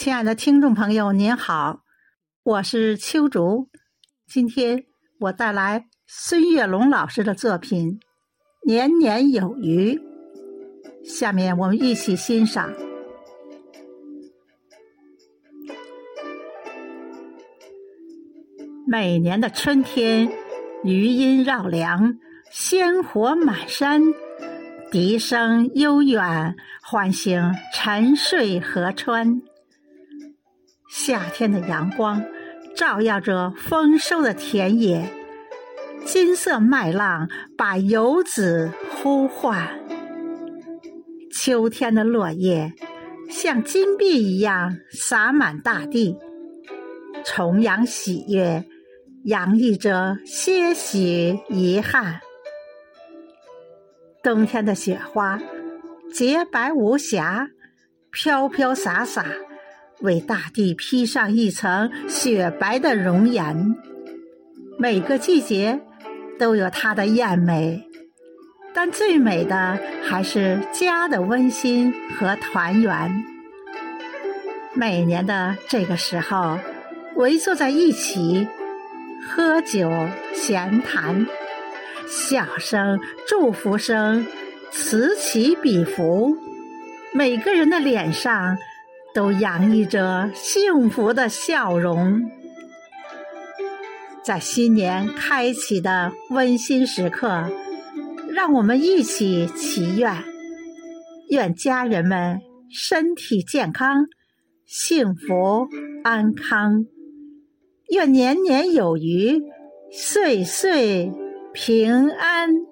亲爱的听众朋友，您好，我是秋竹。今天我带来孙月龙老师的作品《年年有余》。下面我们一起欣赏。每年的春天，余音绕梁，鲜活满山，笛声悠远，唤醒沉睡河川。夏天的阳光照耀着丰收的田野，金色麦浪把游子呼唤。秋天的落叶像金币一样洒满大地，重阳喜悦洋溢着些许遗憾。冬天的雪花洁白无瑕，飘飘洒洒。为大地披上一层雪白的容颜。每个季节都有它的艳美，但最美的还是家的温馨和团圆。每年的这个时候，围坐在一起，喝酒闲谈，笑声、祝福声此起彼伏，每个人的脸上。都洋溢着幸福的笑容，在新年开启的温馨时刻，让我们一起祈愿：愿家人们身体健康、幸福安康；愿年年有余、岁岁平安。